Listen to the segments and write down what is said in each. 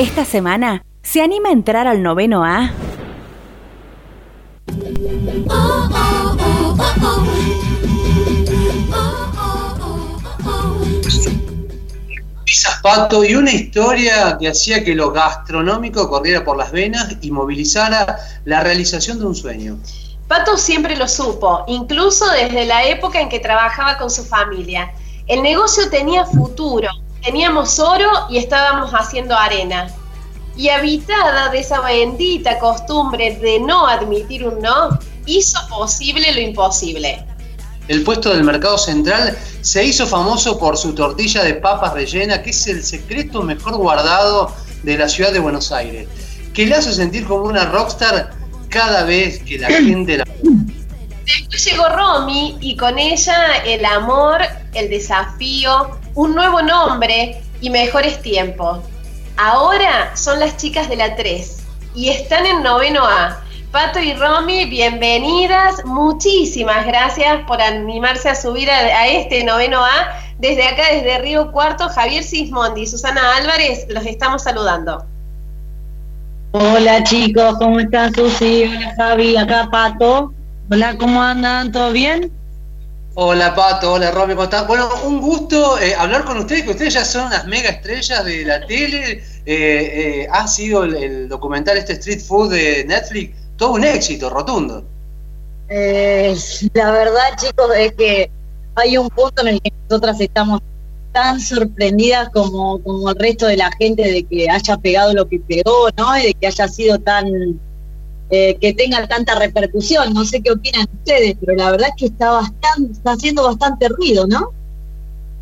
Esta semana, ¿se anima a entrar al noveno A? Pato, y una historia que hacía que lo gastronómico corriera por las venas y movilizara la realización de un sueño. Pato siempre lo supo, incluso desde la época en que trabajaba con su familia. El negocio tenía futuro, teníamos oro y estábamos haciendo arena. Y habitada de esa bendita costumbre de no admitir un no, hizo posible lo imposible. El puesto del mercado central se hizo famoso por su tortilla de papas rellena, que es el secreto mejor guardado de la ciudad de Buenos Aires, que le hace sentir como una rockstar cada vez que la gente la... Después llegó Romy y con ella el amor, el desafío, un nuevo nombre y mejores tiempos. Ahora son las chicas de la 3 y están en noveno A Pato y Romy, bienvenidas. Muchísimas gracias por animarse a subir a, este noveno A. Desde acá, desde Río Cuarto, Javier Sismondi y Susana Álvarez, los estamos saludando. Hola chicos, ¿cómo están Susi? Hola Javi, acá Pato. Hola, ¿cómo andan? ¿Todo bien? Hola Pato, hola Romy, ¿cómo están? Bueno, un gusto eh, hablar con ustedes, que ustedes ya son unas mega estrellas de la tele. Eh, eh, ha sido el, documental este Street Food de Netflix todo un éxito rotundo. Eh, la verdad, chicos, es que hay un punto en el que nosotras estamos tan sorprendidas como, como el resto de la gente de que haya pegado lo que pegó, ¿no? Y de que haya sido tan, eh, que tenga tanta repercusión. No sé qué opinan ustedes, pero la verdad es que está bastante, está haciendo bastante ruido, ¿no?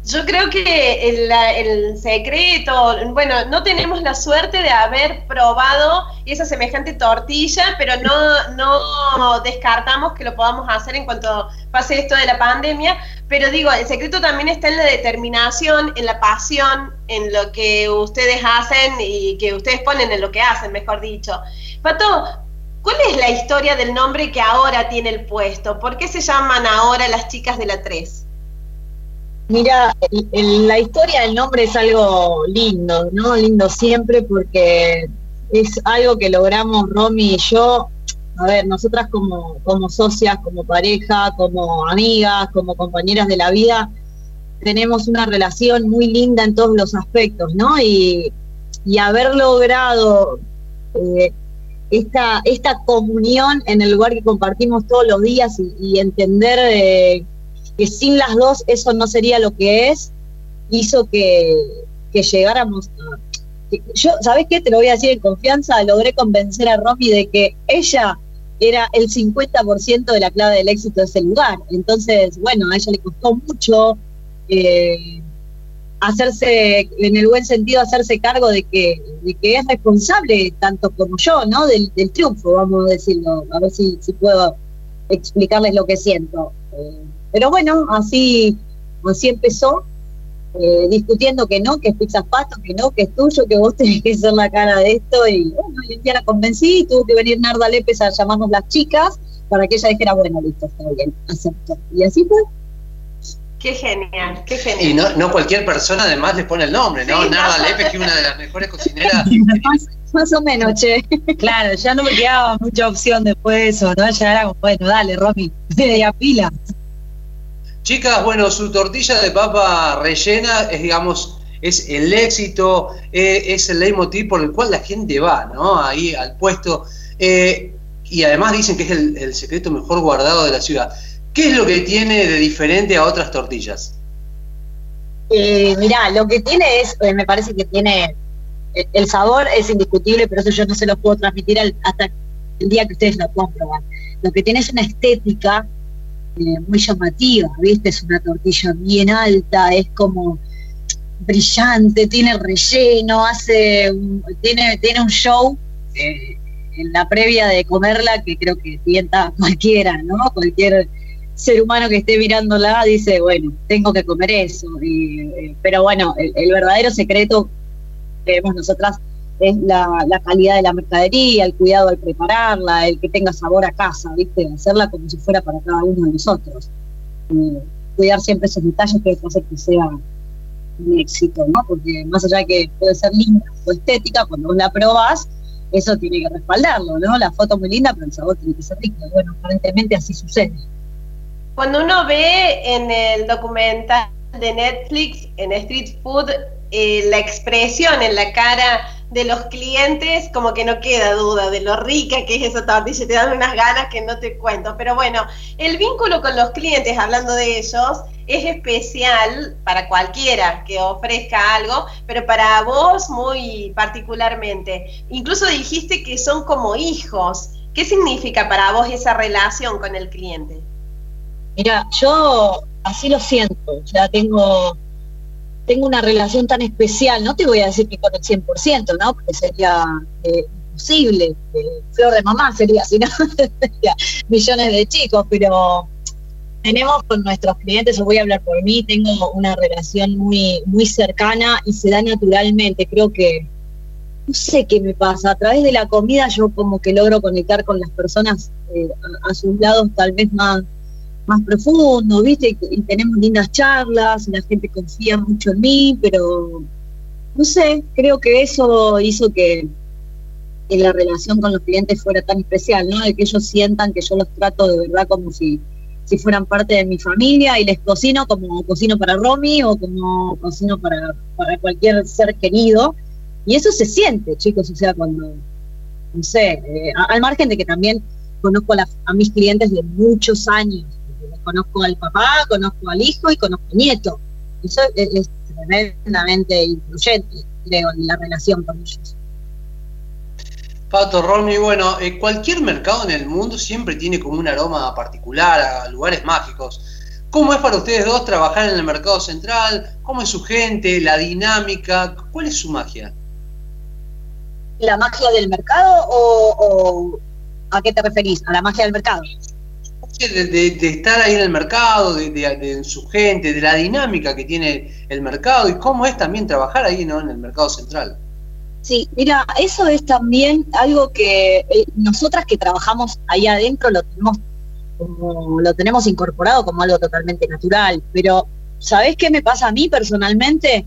Yo creo que el, secreto, bueno, no tenemos la suerte de haber probado esa semejante tortilla, pero no, no descartamos que lo podamos hacer en cuanto pase esto de la pandemia. Pero digo, el secreto también está en la determinación, en la pasión, en lo que ustedes hacen y que ustedes ponen en lo que hacen, mejor dicho. Pato, ¿cuál es la historia del nombre que ahora tiene el puesto? ¿Por qué se llaman ahora las chicas de la 3? Mira, la historia del nombre es algo lindo, ¿no? Lindo siempre porque es algo que logramos Romy y yo. A ver, nosotras como, como socias, como pareja, como amigas, como compañeras de la vida, tenemos una relación muy linda en todos los aspectos, ¿no? Y, haber logrado eh, esta, esta comunión en el lugar que compartimos todos los días y, entender eh, que sin las dos eso no sería lo que es, hizo que, llegáramos a... yo, ¿sabes qué? Te lo voy a decir en confianza, logré convencer a Romy de que ella era el 50% de la clave del éxito de ese lugar. Entonces, bueno, a ella le costó mucho eh, hacerse, en el buen sentido, hacerse cargo de que, de que es responsable, tanto como yo, ¿no? Del, triunfo, vamos a decirlo, a ver si, puedo explicarles lo que siento. Eh, pero bueno, así, así empezó, eh, discutiendo que no, que es pizza pato, que no, que es tuyo, que vos tenés que ser la cara de esto. Y bueno, y un día la convencí, tuvo que venir Narda Lépez a llamarnos las chicas para que ella dijera, bueno, listo, está bien, acepto. Y así fue. Qué genial, qué genial. Y no, no cualquier persona además le pone el nombre, ¿no? Narda Lépez, que es una de las mejores cocineras. más, o menos, che. Claro, ya no me quedaba mucha opción después de eso, ¿no? Ya era como, bueno, dale, Romy, media pila. Chicas, bueno, su tortilla de papa rellena es, digamos, es el éxito, eh, es el leitmotiv por el cual la gente va, ¿no? Ahí al puesto. Eh, y además dicen que es el, secreto mejor guardado de la ciudad. ¿Qué es lo que tiene de diferente a otras tortillas? Eh, mirá, lo que tiene es, me parece que tiene, el sabor es indiscutible, pero eso yo no se lo puedo transmitir hasta el día que ustedes lo puedan probar. Lo que tiene es una estética muy llamativa, ¿viste? Es una tortilla bien alta, es como brillante, tiene relleno, hace tiene, tiene un show eh, en la previa de comerla que creo que tienta cualquiera, ¿no? Cualquier ser humano que esté mirándola dice, bueno, tengo que comer eso. Eh, pero bueno, el, verdadero secreto que vemos nosotras es la, calidad de la mercadería, el cuidado al prepararla, el que tenga sabor a casa, ¿viste? Hacerla como si fuera para cada uno de nosotros. Eh, cuidar siempre esos detalles que hace que sea un éxito, ¿no? Porque más allá de que puede ser linda o estética, cuando vos la probás, eso tiene que respaldarlo, ¿no? La foto muy linda, pero el sabor tiene que ser rico. Bueno, aparentemente así sucede. Cuando uno ve en el documental de Netflix, en Street Food, eh, la expresión en la cara de los clientes, como que no queda duda de lo rica que es esa tortilla, te dan unas ganas que no te cuento. Pero bueno, el vínculo con los clientes, hablando de ellos, es especial para cualquiera que ofrezca algo, pero para vos muy particularmente. Incluso dijiste que son como hijos. ¿Qué significa para vos esa relación con el cliente? Mira, yo así lo siento, ya tengo tengo una relación tan especial, no te voy a decir que con el 100%, ¿no? Porque sería eh, imposible, eh, flor de mamá sería, si no, millones de chicos, pero tenemos con nuestros clientes, os voy a hablar por mí, tengo una relación muy, muy cercana y se da naturalmente, creo que, no sé qué me pasa, a través de la comida yo como que logro conectar con las personas eh, a sus lados tal vez más más profundo, ¿viste? Y, tenemos lindas charlas, la gente confía mucho en mí, pero no sé, creo que eso hizo que, la relación con los clientes fuera tan especial, ¿no? De que ellos sientan que yo los trato de verdad como si, fueran parte de mi familia y les cocino como cocino para Romy o como cocino para, cualquier ser querido. Y eso se siente, chicos, o sea, cuando, no sé, eh, al margen de que también conozco a, a mis clientes de muchos años, conozco al papá, conozco al hijo y conozco al nieto. Eso es, tremendamente influyente, creo, en la relación con ellos. Pato, Romy, bueno, eh, cualquier mercado en el mundo siempre tiene como un aroma particular, a lugares mágicos. ¿Cómo es para ustedes dos trabajar en el mercado central? ¿Cómo es su gente, la dinámica? ¿Cuál es su magia? ¿La magia del mercado o a qué te referís? ¿A la magia del mercado? De, estar ahí en el mercado, de, su gente, de la dinámica que tiene el mercado y cómo es también trabajar ahí ¿no? en el mercado central. Sí, mira, eso es también algo que eh, nosotras que trabajamos ahí adentro lo tenemos como, lo tenemos incorporado como algo totalmente natural, pero ¿sabés qué me pasa a mí personalmente?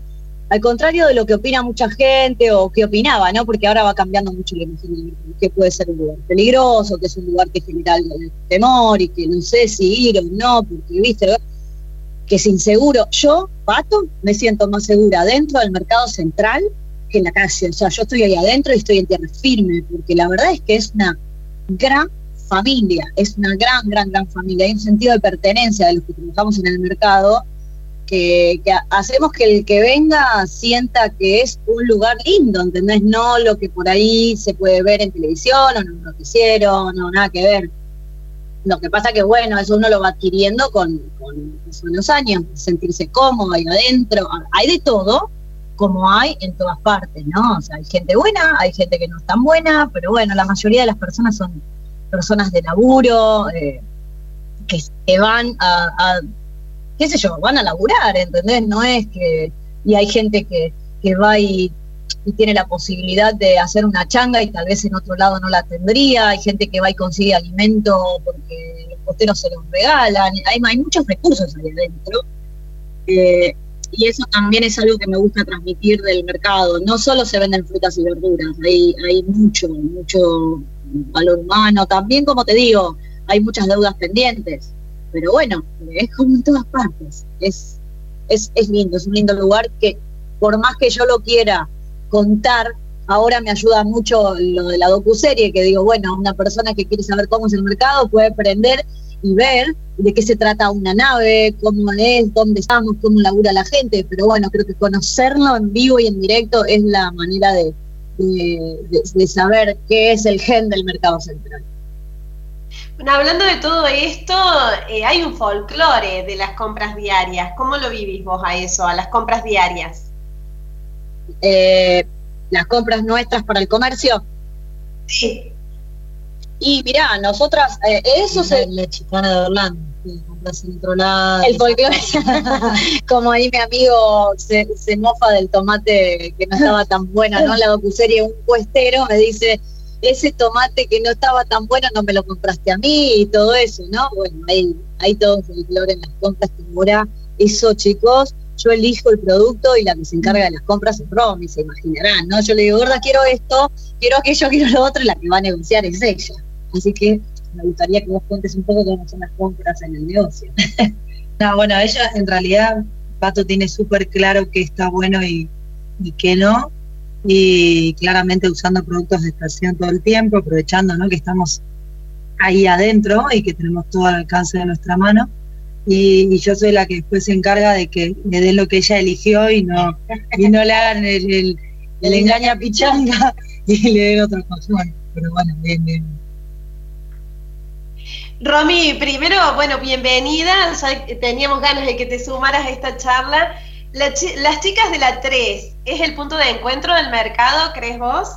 Al contrario de lo que opina mucha gente o que opinaba, ¿no? Porque ahora va cambiando mucho la imagen que puede ser un lugar peligroso, que es un lugar que genera temor y que no sé si ir o no, porque viste, que es inseguro. Yo, Pato, me siento más segura dentro del mercado central que en la calle. O sea, yo estoy ahí adentro y estoy en tierra firme, porque la verdad es que es una gran familia, es una gran, gran, gran familia. Hay un sentido de pertenencia de los que trabajamos en el mercado que, hacemos que el que venga sienta que es un lugar lindo, ¿entendés? No lo que por ahí se puede ver en televisión o en un noticiero, no, nada que ver. Lo que pasa que, bueno, eso uno lo va adquiriendo con, con, los años, sentirse cómodo ahí adentro. Hay de todo, como hay en todas partes, ¿no? O sea, hay gente buena, hay gente que no es tan buena, pero bueno, la mayoría de las personas son personas de laburo, eh, que, van a qué sé yo, van a laburar, ¿entendés? No es que, y hay gente que, va y, tiene la posibilidad de hacer una changa y tal vez en otro lado no la tendría, hay gente que va y consigue alimento porque los posteros se los regalan, hay, hay muchos recursos ahí adentro. Eh, y eso también es algo que me gusta transmitir del mercado. No solo se venden frutas y verduras, hay, hay mucho, mucho valor humano. También, como te digo, hay muchas deudas pendientes pero bueno, es como en todas partes. Es, es, es lindo, es un lindo lugar que por más que yo lo quiera contar, ahora me ayuda mucho lo de la docuserie, que digo, bueno, una persona que quiere saber cómo es el mercado puede aprender y ver de qué se trata una nave, cómo es, dónde estamos, cómo labura la gente, pero bueno, creo que conocerlo en vivo y en directo es la manera de, de saber qué es el gen del mercado central. Bueno, hablando de todo esto, eh, hay un folclore de las compras diarias. ¿Cómo lo vivís vos a eso, a las compras diarias? Eh, las compras nuestras para el comercio. Sí. Y mirá, nosotras, eh, eso se... La chicana de Orlando. El folclore, como ahí mi amigo se, se mofa del tomate que no estaba tan buena, ¿no? La docuserie, un puestero me dice, ese tomate que no estaba tan bueno no me lo compraste a mí y todo eso, ¿no? Bueno, hay, hay todo el en las compras mora eso, chicos. yo elijo el producto y la que se encarga de las compras es Romy, se imaginarán, ¿no? Yo le digo, gorda, quiero esto, quiero aquello, quiero lo otro, y la que va a negociar es ella. Así que me gustaría que vos cuentes un poco cómo son las compras en el negocio. no, bueno, ella en realidad, Pato tiene súper claro que está bueno y, y que no, y claramente usando productos de estación todo el tiempo, aprovechando ¿no? que estamos ahí adentro y que tenemos todo al alcance de nuestra mano. Y, yo soy la que después se encarga de que le den lo que ella eligió y no, y no le hagan el, el, engaña pichanga y le den otra cosa. pero bueno, bien, bien. Romy, primero, bueno, bienvenida. teníamos ganas de que te sumaras a esta charla. Las chicas de la 3, ¿es el punto de encuentro del mercado, crees vos?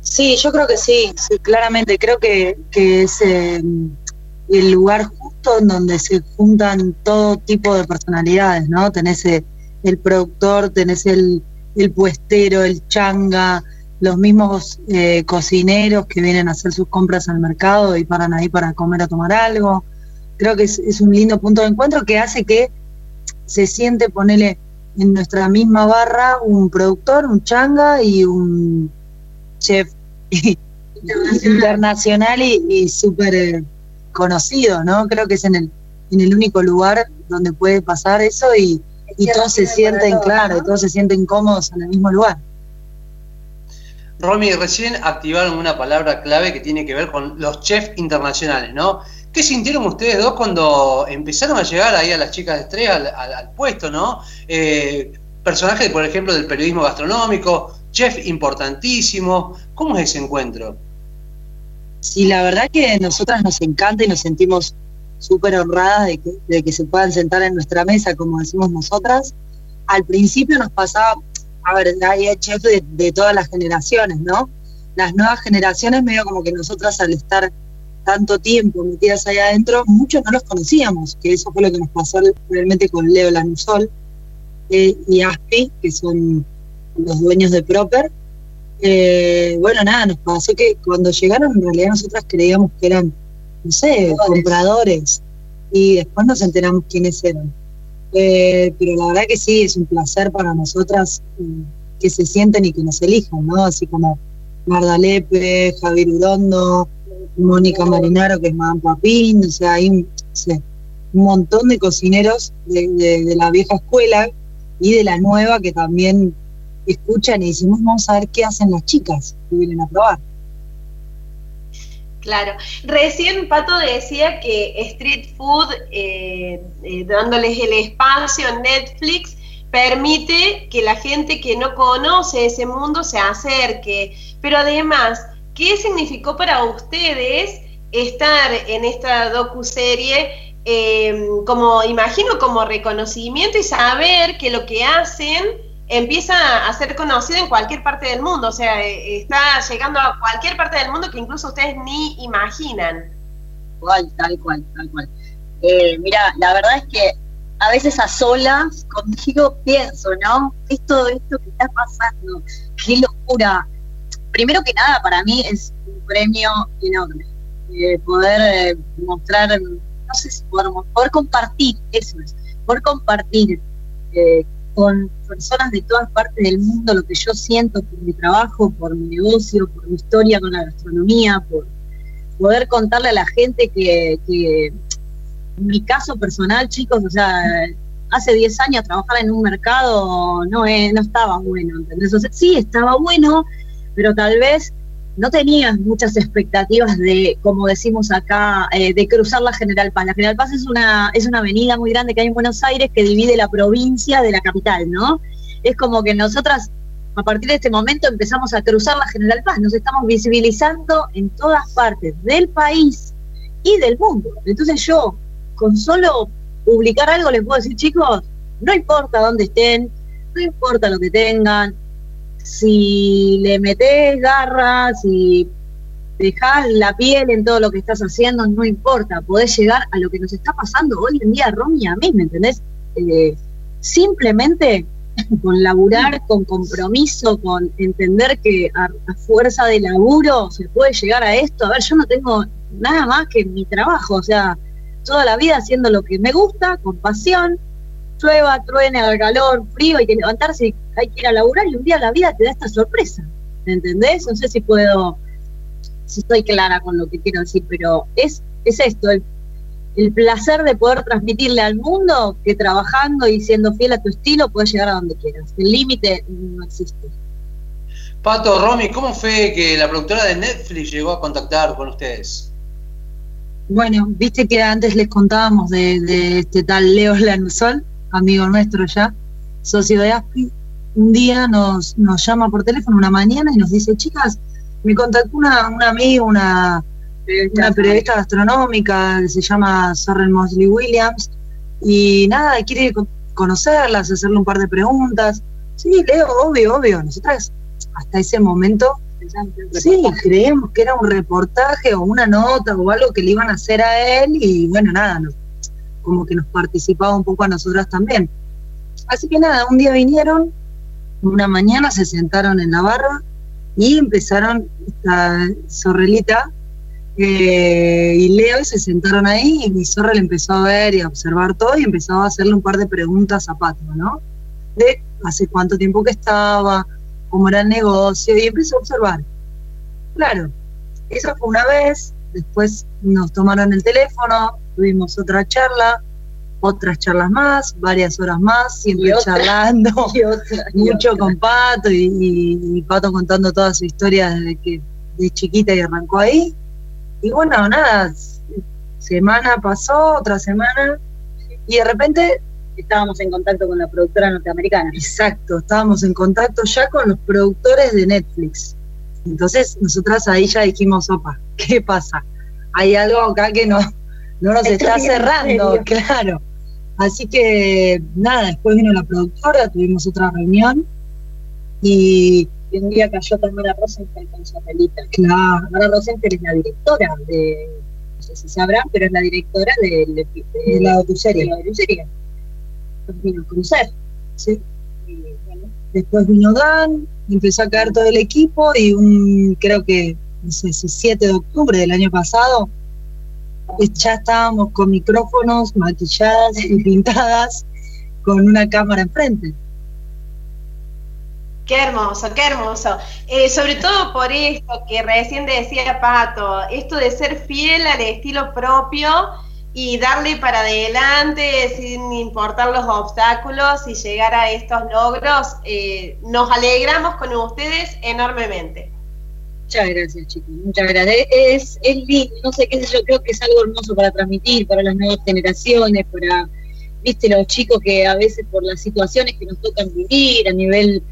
Sí, yo creo que sí, claramente. Creo que, es eh, el lugar justo en donde se juntan todo tipo de personalidades, ¿no? Tenés eh, el productor, tenés el, el puestero, el changa, los mismos eh, cocineros que vienen a hacer sus compras al mercado y paran ahí para comer o tomar algo. Creo que es, es un lindo punto de encuentro que hace que se siente, ponerle en nuestra misma barra un productor, un changa y un chef internacional, y, súper eh, conocido, ¿no? Creo que es en el, en el único lugar donde puede pasar eso y, y todos se sienten, claro, todos se sienten cómodos en el mismo lugar. Romy, recién activaron una palabra clave que tiene que ver con los chefs internacionales, ¿no? ¿Qué sintieron ustedes dos cuando empezaron a llegar ahí a las chicas de estrella al, puesto, ¿no? Eh, personajes, por ejemplo, del periodismo gastronómico, chef importantísimo. ¿Cómo es ese encuentro? Sí, la verdad que nosotras nos encanta y nos sentimos súper honradas de que, de se puedan sentar en nuestra mesa, como decimos nosotras. Al principio nos pasaba, a ver, hay chef de, todas las generaciones, ¿no? Las nuevas generaciones, medio como que nosotras al estar tanto tiempo metidas ahí adentro, muchos no los conocíamos, que eso fue lo que nos pasó realmente con Leo Lanusol eh, y Aspi, que son los dueños de Proper. Eh, bueno, nada, nos pasó que cuando llegaron en realidad nosotras creíamos que eran, no sé, compradores y después nos enteramos quiénes eran. Eh, pero la verdad que sí, es un placer para nosotras eh, que se sienten y que nos elijan, ¿no? Así como Marda Lepe, Javier Urondo, Mónica Marinaro, que es Madame Papín, o sea, hay un, montón de cocineros de, la vieja escuela y de la nueva que también escuchan y decimos, vamos a ver qué hacen las chicas que vienen a probar. Claro. Recién Pato decía que Street Food, eh, eh, dándoles el espacio en Netflix, permite que la gente que no conoce ese mundo se acerque. Pero además, ¿qué significó para ustedes estar en esta docuserie eh, como, imagino, como reconocimiento y saber que lo que hacen empieza a ser conocido en cualquier parte del mundo, o sea, eh, está llegando a cualquier parte del mundo que incluso ustedes ni imaginan. Tal, tal cual, tal cual. Eh, mira, la verdad es que a veces a solas contigo pienso, ¿no? Esto, esto que está pasando, qué locura. Primero que nada, para mí es un premio enorme. Eh, poder mostrar, no sé si poder, poder compartir, eso es, poder compartir con personas de todas partes del mundo lo que yo siento por mi trabajo, por mi negocio, por mi historia con la gastronomía, por poder contarle a la gente que, en mi caso personal, chicos, o sea, hace 10 años trabajar en un mercado no, no estaba bueno, ¿entendés? sí, estaba bueno, pero tal vez no tenías muchas expectativas de, como decimos acá, eh, de cruzar la General Paz. La General Paz es una, es una avenida muy grande que hay en Buenos Aires que divide la provincia de la capital, ¿no? Es como que nosotras, a partir de este momento, empezamos a cruzar la General Paz. Nos estamos visibilizando en todas partes del país y del mundo. Entonces yo, con solo publicar algo, les puedo decir, chicos, no importa dónde estén, no importa lo que tengan, si le metes garras, si dejas la piel en todo lo que estás haciendo, no importa, podés llegar a lo que nos está pasando hoy en día, Romy, a mí, ¿me entendés? Eh, simplemente con laburar, con compromiso, con entender que a, fuerza de laburo se puede llegar a esto. A ver, yo no tengo nada más que mi trabajo, o sea, toda la vida haciendo lo que me gusta, con pasión, llueva, truene, haga calor, frío, hay que levantarse, hay que ir a laburar y un día la vida te da esta sorpresa. ¿Me entendés? No sé si puedo, si estoy clara con lo que quiero decir, pero es, es esto, el, el placer de poder transmitirle al mundo que trabajando y siendo fiel a tu estilo puedes llegar a donde quieras. El límite no existe. Pato, Romy, ¿cómo fue que la productora de Netflix llegó a contactar con ustedes? Bueno, viste que antes les contábamos de, este tal Leo Lanusol, amigo nuestro ya, socio de ASPI. Un día nos, nos llama por teléfono una mañana y nos dice, chicas, me contactó una, una amiga, una, una periodista gastronómica que se llama Sorrel Mosley Williams, y nada, quiere conocerlas, hacerle un par de preguntas. Sí, Leo, obvio, obvio. Nosotras hasta ese momento Sí, creíamos que era un reportaje o una nota o algo que le iban a hacer a él y bueno, nada, como que nos participaba un poco a nosotras también. Así que nada, un día vinieron, una mañana se sentaron en la barra y empezaron esta zorrelita eh, y Leo y se sentaron ahí y mi le empezó a ver y a observar todo y empezó a hacerle un par de preguntas a Pato, ¿no? De hace cuánto tiempo que estaba, cómo era el negocio y empezó a observar. Claro, eso fue una vez, después nos tomaron el teléfono, tuvimos otra charla, otras charlas más, varias horas más, siempre charlando, mucho con Pato y, Pato contando toda su historia desde que de chiquita y arrancó ahí. Y bueno, nada, semana pasó, otra semana, y de repente estábamos en contacto con la productora norteamericana. Exacto, estábamos en contacto ya con los productores de Netflix. Entonces, nosotras ahí ya dijimos, opa, ¿qué pasa? Hay algo acá que no, no nos está cerrando, claro. Así que nada, después vino la productora, tuvimos otra reunión y un día cayó también a Rosenfeld con su pelita. Claro. Ahora Rosenfeld es la directora de, no sé si sabrán, pero es la directora de, de, la docuserie. De la docuserie vino Crucer. ¿sí? Después vino Dan, empezó a caer todo el equipo y un, creo que, no sé, 7 de octubre del año pasado, ya estábamos con micrófonos maquilladas y pintadas con una cámara enfrente. Qué hermoso, qué hermoso. Eh, sobre todo por esto que recién decía Pato, esto de ser fiel al estilo propio y darle para adelante sin importar los obstáculos y llegar a estos logros. Eh, nos alegramos con ustedes enormemente. Muchas gracias, chicos. Muchas gracias. Es, es lindo, no sé qué sé yo, creo que es algo hermoso para transmitir para las nuevas generaciones, para, viste, los chicos que a veces por las situaciones que nos tocan vivir a nivel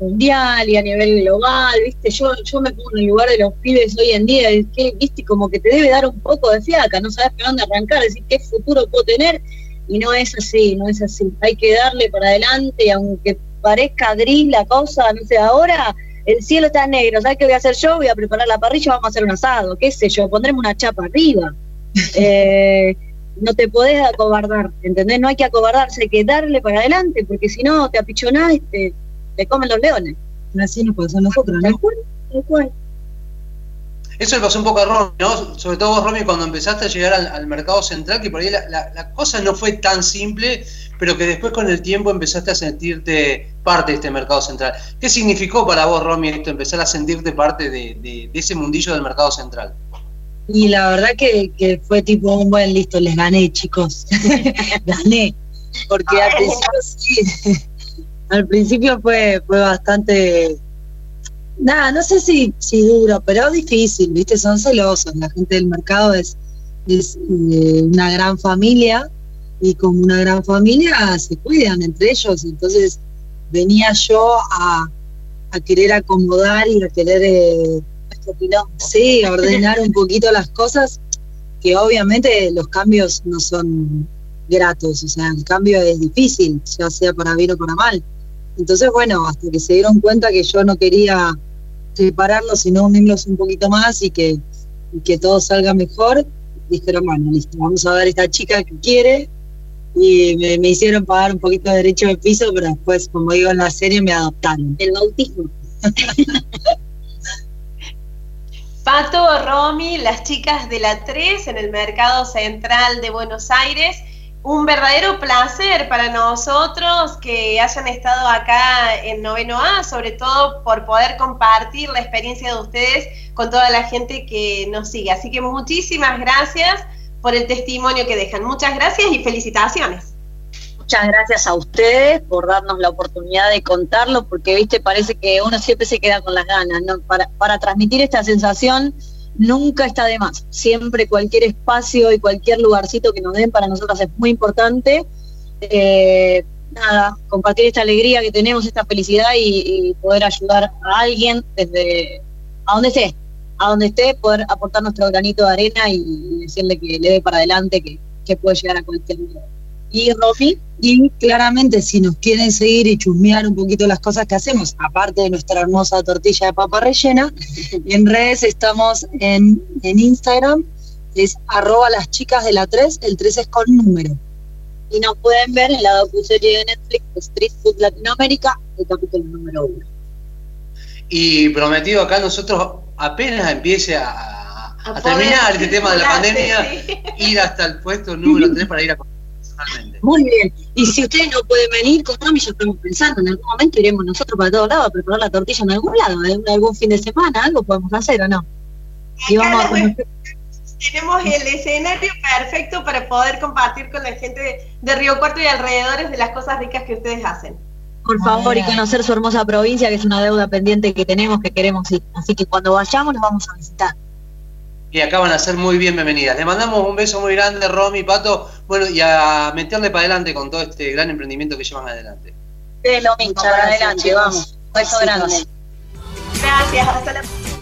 mundial y a nivel global, ¿viste? Yo, yo me pongo en el lugar de los pibes hoy en día, que, ¿viste? Como que te debe dar un poco de fiaca, no sabes para dónde arrancar, decir qué futuro puedo tener, y no es así, no es así. Hay que darle para adelante, aunque parezca gris la cosa, no sé, ahora el cielo está negro, ¿sabes qué voy a hacer yo? Voy a preparar la parrilla, vamos a hacer un asado, qué sé yo, pondremos una chapa arriba. Eh, no te podés acobardar, ¿entendés? No hay que acobardarse, hay que darle para adelante, porque si no te apichonás y te le comen los leones. Así nos pasó a nosotros, ¿no? Eso le pasó un poco a Romy, ¿no? Sobre todo vos, Romy, cuando empezaste a llegar al, mercado central, que por ahí la, cosa no fue tan simple, pero que después con el tiempo empezaste a sentirte parte de este mercado central. ¿Qué significó para vos, Romy, esto, empezar a sentirte parte de, ese mundillo del mercado central? Y la verdad que, fue tipo un buen listo, les gané, chicos. gané. Porque al principio sí, al principio fue, fue bastante, nada, no sé si, si duro, pero difícil, ¿viste? Son celosos, la gente del mercado es, es eh, una gran familia y como una gran familia se cuidan entre ellos, entonces venía yo a, querer acomodar y a querer, eh, sí, ordenar un poquito las cosas, que obviamente los cambios no son gratos, o sea, el cambio es difícil, ya sea para bien o para mal. Entonces, bueno, hasta que se dieron cuenta que yo no quería separarlos, sino unirlos un poquito más y que, que todo salga mejor, dijeron, bueno, listo, vamos a ver a esta chica que quiere. Y me, hicieron pagar un poquito de derecho de piso, pero después, como digo en la serie, me adoptaron. El bautismo. Pato, Romy, las chicas de la 3 en el Mercado Central de Buenos Aires un verdadero placer para nosotros que hayan estado acá en Noveno A, sobre todo por poder compartir la experiencia de ustedes con toda la gente que nos sigue. Así que muchísimas gracias por el testimonio que dejan. Muchas gracias y felicitaciones. Muchas gracias a ustedes por darnos la oportunidad de contarlo, porque, viste, parece que uno siempre se queda con las ganas, ¿no? Para, transmitir esta sensación nunca está de más. Siempre cualquier espacio y cualquier lugarcito que nos den para nosotros es muy importante. Eh, nada, compartir esta alegría que tenemos, esta felicidad y, poder ayudar a alguien desde a donde esté, a donde esté, poder aportar nuestro granito de arena y, decirle que le dé para adelante, que, que puede llegar a cualquier lugar. Y Rofi, y claramente si nos quieren seguir y chusmear un poquito las cosas que hacemos, aparte de nuestra hermosa tortilla de papa rellena, en redes estamos en, en Instagram, es arroba las chicas de la 3, el 3 es con número. Y nos pueden ver en la docuserie de Netflix Street Food Latinoamérica, el capítulo número 1. Y prometido acá nosotros apenas empiece a, a, terminar este tema de la pandemia, ir hasta el puesto número 3 para ir a muy bien. Y si ustedes no pueden venir con Romy, ya estamos pensando, en algún momento iremos nosotros para todos lados a preparar la tortilla en algún lado, en algún fin de semana, algo podemos hacer o no. tenemos el escenario perfecto para poder compartir con la gente de, Río Cuarto y alrededores de las cosas ricas que ustedes hacen. Por favor, y conocer su hermosa provincia, que es una deuda pendiente que tenemos, que queremos ir. Así que cuando vayamos, nos vamos a visitar y acá van a ser muy bienvenidas. Le mandamos un beso muy grande, Romy, Pato, bueno, y a meterle para adelante con todo este gran emprendimiento que llevan adelante. Es lo mismo, para adelante, vamos. Un beso grande. Gracias, hasta la próxima.